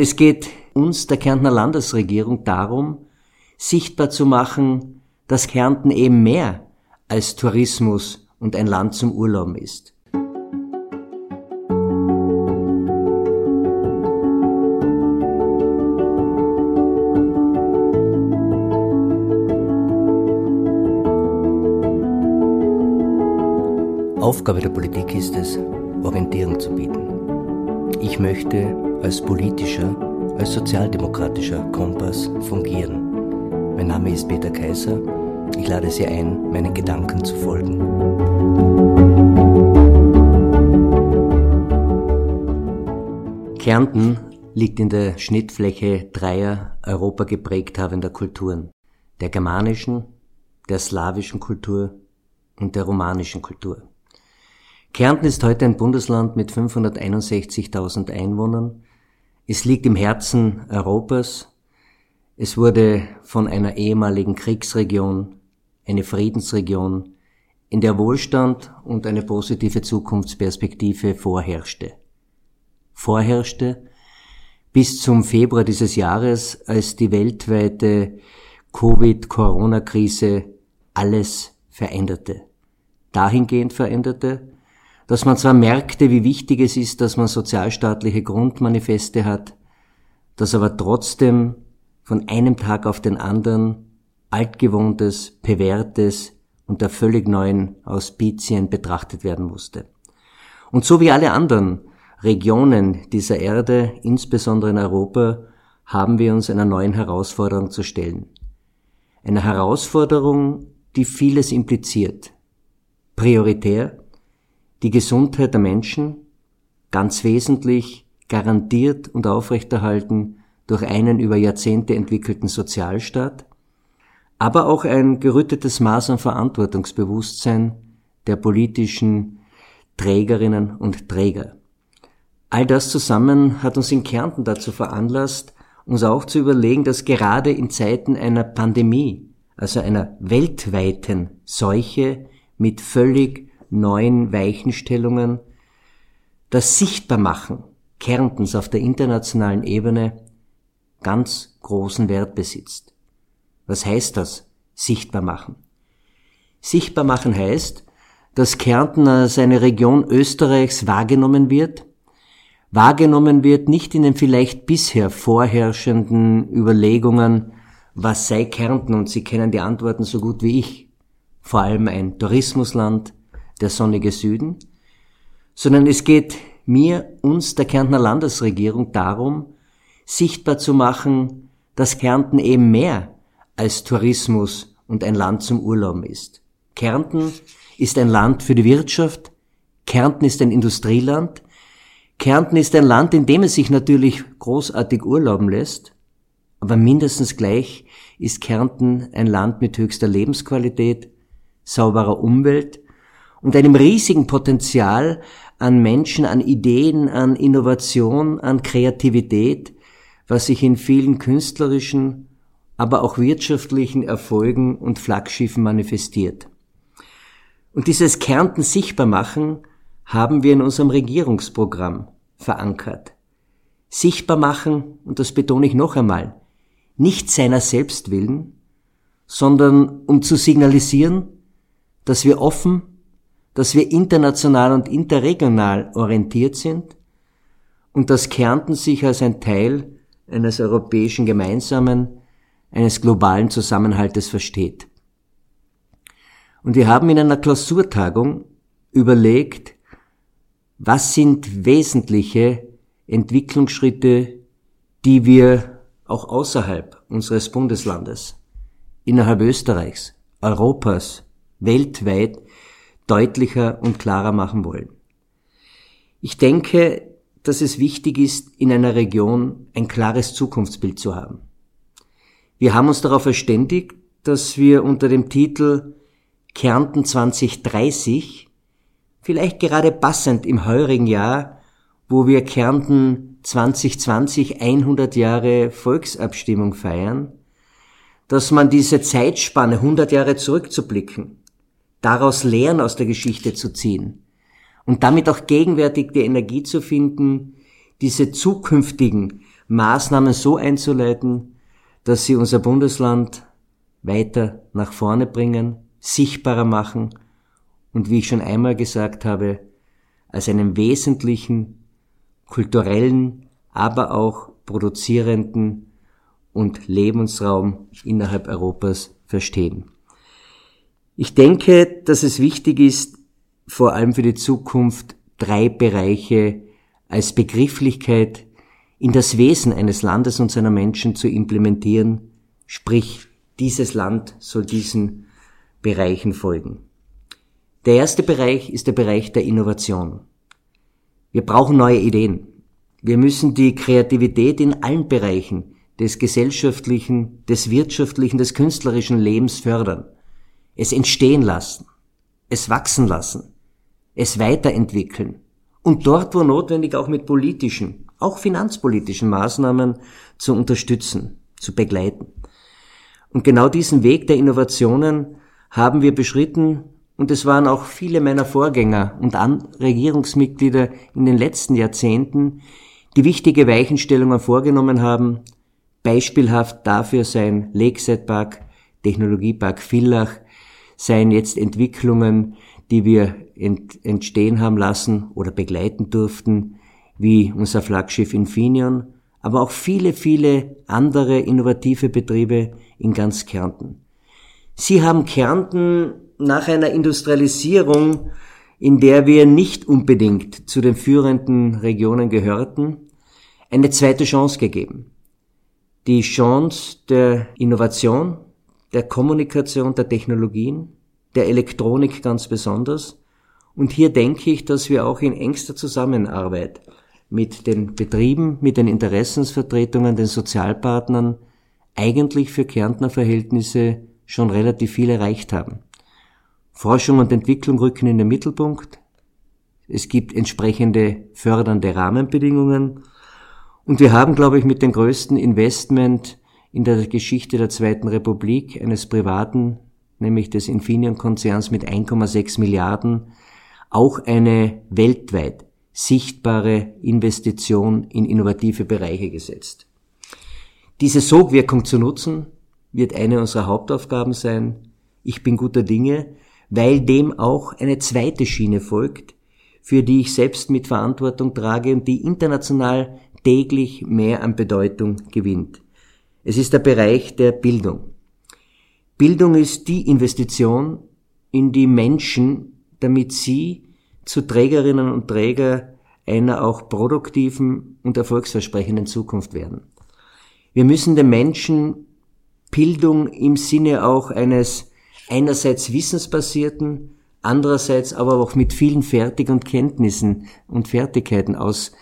Es geht uns, der Kärntner Landesregierung, darum, sichtbar zu machen, dass Kärnten eben mehr als Tourismus und ein Land zum Urlauben ist. Aufgabe der Politik ist es, Orientierung zu bieten. Ich möchte als politischer, als sozialdemokratischer Kompass fungieren. Mein Name ist Peter Kaiser. Ich lade Sie ein, meinen Gedanken zu folgen. Kärnten liegt in der Schnittfläche dreier Europa geprägt habender Kulturen. Der germanischen, der slawischen Kultur und der romanischen Kultur. Kärnten ist heute ein Bundesland mit 561.000 Einwohnern. Es liegt im Herzen Europas. Es wurde von einer ehemaligen Kriegsregion eine Friedensregion, in der Wohlstand und eine positive Zukunftsperspektive vorherrschte. Vorherrschte bis zum Februar dieses Jahres, als die weltweite Covid-Corona-Krise alles veränderte. Dahingehend veränderte, dass man zwar merkte, wie wichtig es ist, dass man sozialstaatliche Grundmanifeste hat, dass aber trotzdem von einem Tag auf den anderen altgewohntes, bewährtes und der völlig neuen Auspizien betrachtet werden musste. Und so wie alle anderen Regionen dieser Erde, insbesondere in Europa, haben wir uns einer neuen Herausforderung zu stellen. Eine Herausforderung, die vieles impliziert. Prioritär, die Gesundheit der Menschen ganz wesentlich garantiert und aufrechterhalten durch einen über Jahrzehnte entwickelten Sozialstaat, aber auch ein gerüttetes Maß an Verantwortungsbewusstsein der politischen Trägerinnen und Träger. All das zusammen hat uns in Kärnten dazu veranlasst, uns auch zu überlegen, dass gerade in Zeiten einer Pandemie, also einer weltweiten Seuche mit völlig neuen Weichenstellungen das Sichtbarmachen Kärntens auf der internationalen Ebene ganz großen Wert besitzt. Was heißt das? Sichtbar machen. Sichtbar machen heißt, dass Kärnten als eine Region Österreichs wahrgenommen wird, wahrgenommen wird nicht in den vielleicht bisher vorherrschenden Überlegungen, was sei Kärnten, und Sie kennen die Antworten so gut wie ich, vor allem ein Tourismusland, der sonnige Süden, sondern es geht mir, uns, der Kärntner Landesregierung darum, sichtbar zu machen, dass Kärnten eben mehr als Tourismus und ein Land zum Urlauben ist. Kärnten ist ein Land für die Wirtschaft, Kärnten ist ein Industrieland, Kärnten ist ein Land, in dem es sich natürlich großartig urlauben lässt, aber mindestens gleich ist Kärnten ein Land mit höchster Lebensqualität, sauberer Umwelt und einem riesigen Potenzial an Menschen, an Ideen, an Innovation, an Kreativität, was sich in vielen künstlerischen, aber auch wirtschaftlichen Erfolgen und Flaggschiffen manifestiert. Und dieses Kärnten sichtbar machen haben wir in unserem Regierungsprogramm verankert. Sichtbar machen, und das betone ich noch einmal, nicht seiner selbst willen, sondern um zu signalisieren, dass wir offen dass wir international und interregional orientiert sind und dass Kärnten sich als ein Teil eines europäischen Gemeinsamen, eines globalen Zusammenhaltes versteht. Und wir haben in einer Klausurtagung überlegt, was sind wesentliche Entwicklungsschritte, die wir auch außerhalb unseres Bundeslandes, innerhalb Österreichs, Europas, weltweit deutlicher und klarer machen wollen. Ich denke, dass es wichtig ist, in einer Region ein klares Zukunftsbild zu haben. Wir haben uns darauf verständigt, dass wir unter dem Titel Kärnten 2030, vielleicht gerade passend im heurigen Jahr, wo wir Kärnten 2020 100 Jahre Volksabstimmung feiern, dass man diese Zeitspanne 100 Jahre zurückzublicken daraus Lehren aus der Geschichte zu ziehen und damit auch gegenwärtig die Energie zu finden, diese zukünftigen Maßnahmen so einzuleiten, dass sie unser Bundesland weiter nach vorne bringen, sichtbarer machen und wie ich schon einmal gesagt habe, als einen wesentlichen kulturellen, aber auch produzierenden und Lebensraum innerhalb Europas verstehen. Ich denke, dass es wichtig ist, vor allem für die Zukunft drei Bereiche als Begrifflichkeit in das Wesen eines Landes und seiner Menschen zu implementieren, sprich dieses Land soll diesen Bereichen folgen. Der erste Bereich ist der Bereich der Innovation. Wir brauchen neue Ideen. Wir müssen die Kreativität in allen Bereichen des gesellschaftlichen, des wirtschaftlichen, des künstlerischen Lebens fördern, es entstehen lassen, es wachsen lassen, es weiterentwickeln und dort, wo notwendig, auch mit politischen, auch finanzpolitischen Maßnahmen zu unterstützen, zu begleiten. Und genau diesen Weg der Innovationen haben wir beschritten und es waren auch viele meiner Vorgänger und Regierungsmitglieder in den letzten Jahrzehnten, die wichtige Weichenstellungen vorgenommen haben. Beispielhaft dafür sein Lakeside Park, Technologiepark Villach, seien jetzt Entwicklungen, die wir ent entstehen haben lassen oder begleiten durften, wie unser Flaggschiff Infineon, aber auch viele, viele andere innovative Betriebe in ganz Kärnten. Sie haben Kärnten nach einer Industrialisierung, in der wir nicht unbedingt zu den führenden Regionen gehörten, eine zweite Chance gegeben. Die Chance der Innovation, der Kommunikation, der Technologien, der Elektronik ganz besonders. Und hier denke ich, dass wir auch in engster Zusammenarbeit mit den Betrieben, mit den Interessensvertretungen, den Sozialpartnern eigentlich für Kärntner Verhältnisse schon relativ viel erreicht haben. Forschung und Entwicklung rücken in den Mittelpunkt. Es gibt entsprechende fördernde Rahmenbedingungen. Und wir haben, glaube ich, mit dem größten Investment in der Geschichte der Zweiten Republik eines privaten, nämlich des Infineon-Konzerns mit 1,6 Milliarden, auch eine weltweit sichtbare Investition in innovative Bereiche gesetzt. Diese Sogwirkung zu nutzen, wird eine unserer Hauptaufgaben sein. Ich bin guter Dinge, weil dem auch eine zweite Schiene folgt, für die ich selbst mit Verantwortung trage und die international täglich mehr an Bedeutung gewinnt. Es ist der Bereich der Bildung. Bildung ist die Investition in die Menschen, damit sie zu Trägerinnen und Träger einer auch produktiven und erfolgsversprechenden Zukunft werden. Wir müssen den Menschen Bildung im Sinne auch eines einerseits wissensbasierten, andererseits aber auch mit vielen Fertig- und Kenntnissen und Fertigkeiten aus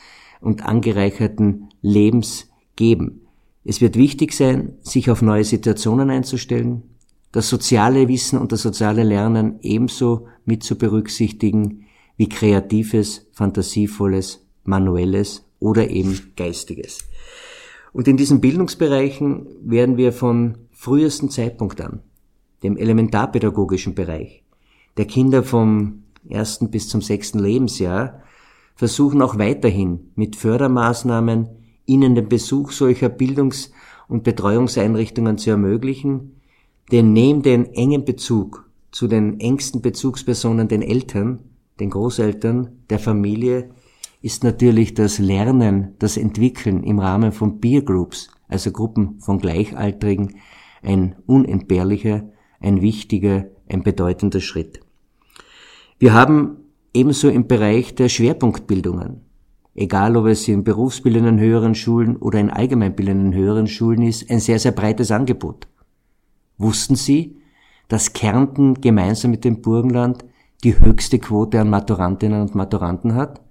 und angereicherten Lebens geben. Es wird wichtig sein, sich auf neue Situationen einzustellen, das soziale Wissen und das soziale Lernen ebenso mit zu berücksichtigen wie kreatives, fantasievolles, manuelles oder eben geistiges. Und in diesen Bildungsbereichen werden wir von frühesten Zeitpunkt an, dem elementarpädagogischen Bereich, der Kinder vom ersten bis zum sechsten Lebensjahr, versuchen auch weiterhin mit Fördermaßnahmen ihnen den Besuch solcher Bildungs- und Betreuungseinrichtungen zu ermöglichen, denn neben den engen Bezug zu den engsten Bezugspersonen, den Eltern, den Großeltern, der Familie, ist natürlich das Lernen, das Entwickeln im Rahmen von Peer Groups, also Gruppen von Gleichaltrigen, ein unentbehrlicher, ein wichtiger, ein bedeutender Schritt. Wir haben ebenso im Bereich der Schwerpunktbildungen, egal ob es in berufsbildenden höheren Schulen oder in allgemeinbildenden höheren Schulen ist, ein sehr, sehr breites Angebot. Wussten Sie, dass Kärnten gemeinsam mit dem Burgenland die höchste Quote an Maturantinnen und Maturanten hat?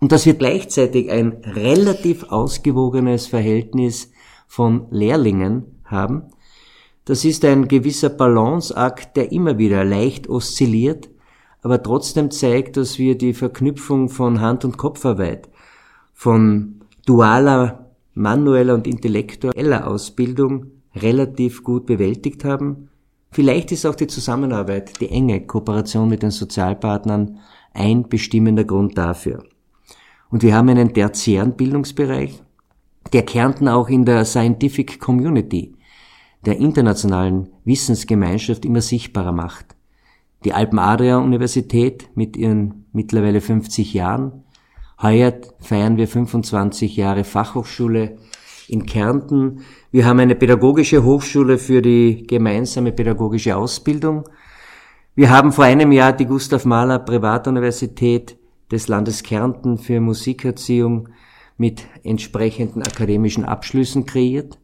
Und dass wir gleichzeitig ein relativ ausgewogenes Verhältnis von Lehrlingen haben, das ist ein gewisser Balanceakt, der immer wieder leicht oszilliert, aber trotzdem zeigt, dass wir die Verknüpfung von Hand- und Kopfarbeit, von dualer, manueller und intellektueller Ausbildung relativ gut bewältigt haben. Vielleicht ist auch die Zusammenarbeit, die enge Kooperation mit den Sozialpartnern ein bestimmender Grund dafür. Und wir haben einen tertiären Bildungsbereich, der Kärnten auch in der Scientific Community, der internationalen Wissensgemeinschaft immer sichtbarer macht. Die Alpen-Adria-Universität mit ihren mittlerweile 50 Jahren. Heuer feiern wir 25 Jahre Fachhochschule in Kärnten. Wir haben eine pädagogische Hochschule für die gemeinsame pädagogische Ausbildung. Wir haben vor einem Jahr die Gustav Mahler Privatuniversität des Landes Kärnten für Musikerziehung mit entsprechenden akademischen Abschlüssen kreiert.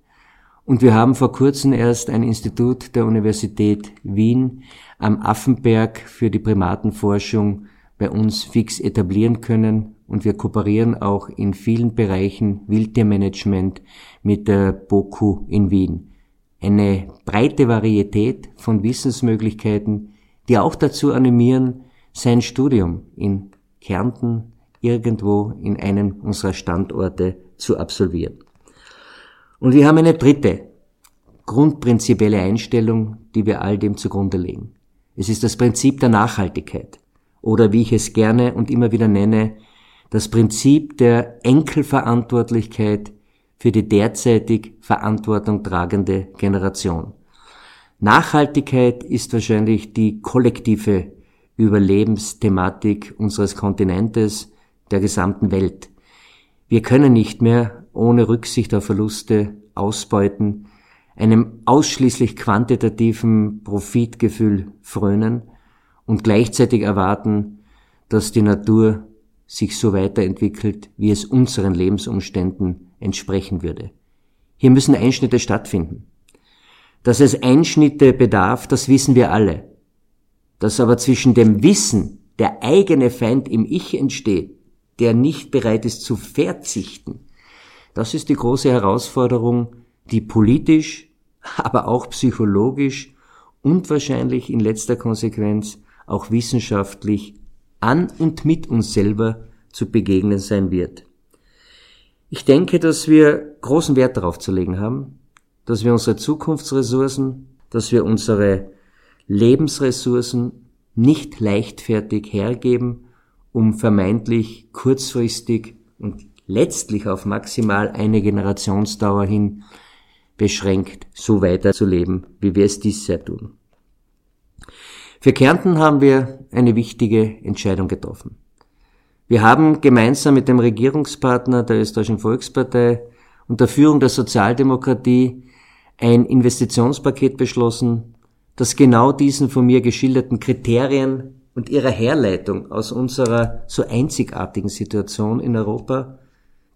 Und wir haben vor kurzem erst ein Institut der Universität Wien am Affenberg für die Primatenforschung bei uns fix etablieren können. Und wir kooperieren auch in vielen Bereichen Wildtiermanagement mit der BOKU in Wien. Eine breite Varietät von Wissensmöglichkeiten, die auch dazu animieren, sein Studium in Kärnten irgendwo in einem unserer Standorte zu absolvieren. Und wir haben eine dritte grundprinzipielle Einstellung, die wir all dem zugrunde legen. Es ist das Prinzip der Nachhaltigkeit oder wie ich es gerne und immer wieder nenne, das Prinzip der Enkelverantwortlichkeit für die derzeitig Verantwortung tragende Generation. Nachhaltigkeit ist wahrscheinlich die kollektive Überlebensthematik unseres Kontinentes, der gesamten Welt. Wir können nicht mehr ohne Rücksicht auf Verluste ausbeuten, einem ausschließlich quantitativen Profitgefühl frönen und gleichzeitig erwarten, dass die Natur sich so weiterentwickelt, wie es unseren Lebensumständen entsprechen würde. Hier müssen Einschnitte stattfinden. Dass es Einschnitte bedarf, das wissen wir alle. Dass aber zwischen dem Wissen, der eigene Feind im Ich entsteht, der nicht bereit ist zu verzichten. Das ist die große Herausforderung, die politisch, aber auch psychologisch und wahrscheinlich in letzter Konsequenz auch wissenschaftlich an und mit uns selber zu begegnen sein wird. Ich denke, dass wir großen Wert darauf zu legen haben, dass wir unsere Zukunftsressourcen, dass wir unsere Lebensressourcen nicht leichtfertig hergeben um vermeintlich kurzfristig und letztlich auf maximal eine Generationsdauer hin beschränkt so weiterzuleben, wie wir es dies sehr tun. Für Kärnten haben wir eine wichtige Entscheidung getroffen. Wir haben gemeinsam mit dem Regierungspartner der Österreichischen Volkspartei und der Führung der Sozialdemokratie ein Investitionspaket beschlossen, das genau diesen von mir geschilderten Kriterien und ihrer Herleitung aus unserer so einzigartigen Situation in Europa,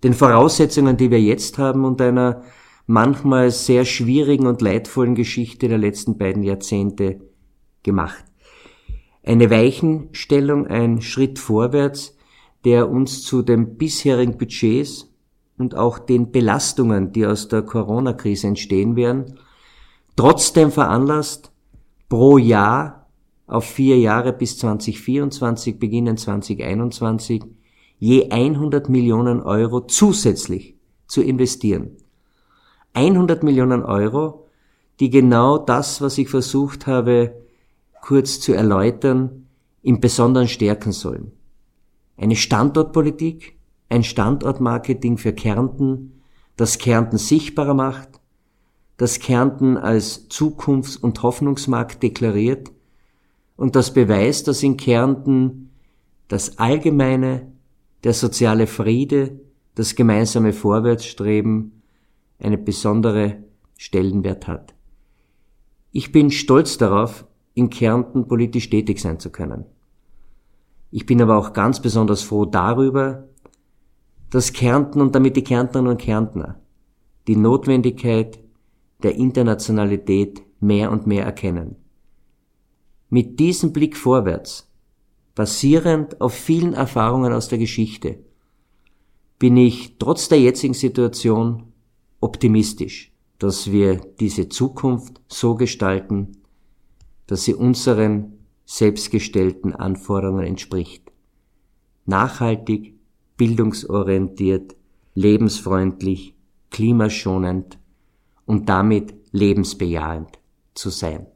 den Voraussetzungen, die wir jetzt haben und einer manchmal sehr schwierigen und leidvollen Geschichte der letzten beiden Jahrzehnte gemacht. Eine Weichenstellung, ein Schritt vorwärts, der uns zu den bisherigen Budgets und auch den Belastungen, die aus der Corona-Krise entstehen werden, trotzdem veranlasst, pro Jahr auf vier Jahre bis 2024, beginnen 2021, je 100 Millionen Euro zusätzlich zu investieren. 100 Millionen Euro, die genau das, was ich versucht habe, kurz zu erläutern, im Besonderen stärken sollen. Eine Standortpolitik, ein Standortmarketing für Kärnten, das Kärnten sichtbarer macht, das Kärnten als Zukunfts- und Hoffnungsmarkt deklariert und das beweist, dass in Kärnten das Allgemeine, der soziale Friede, das gemeinsame Vorwärtsstreben eine besondere Stellenwert hat. Ich bin stolz darauf, in Kärnten politisch tätig sein zu können. Ich bin aber auch ganz besonders froh darüber, dass Kärnten und damit die Kärntnerinnen und Kärntner die Notwendigkeit der Internationalität mehr und mehr erkennen. Mit diesem Blick vorwärts, basierend auf vielen Erfahrungen aus der Geschichte, bin ich trotz der jetzigen Situation optimistisch, dass wir diese Zukunft so gestalten, dass sie unseren selbstgestellten Anforderungen entspricht. Nachhaltig, bildungsorientiert, lebensfreundlich, klimaschonend und damit lebensbejahend zu sein.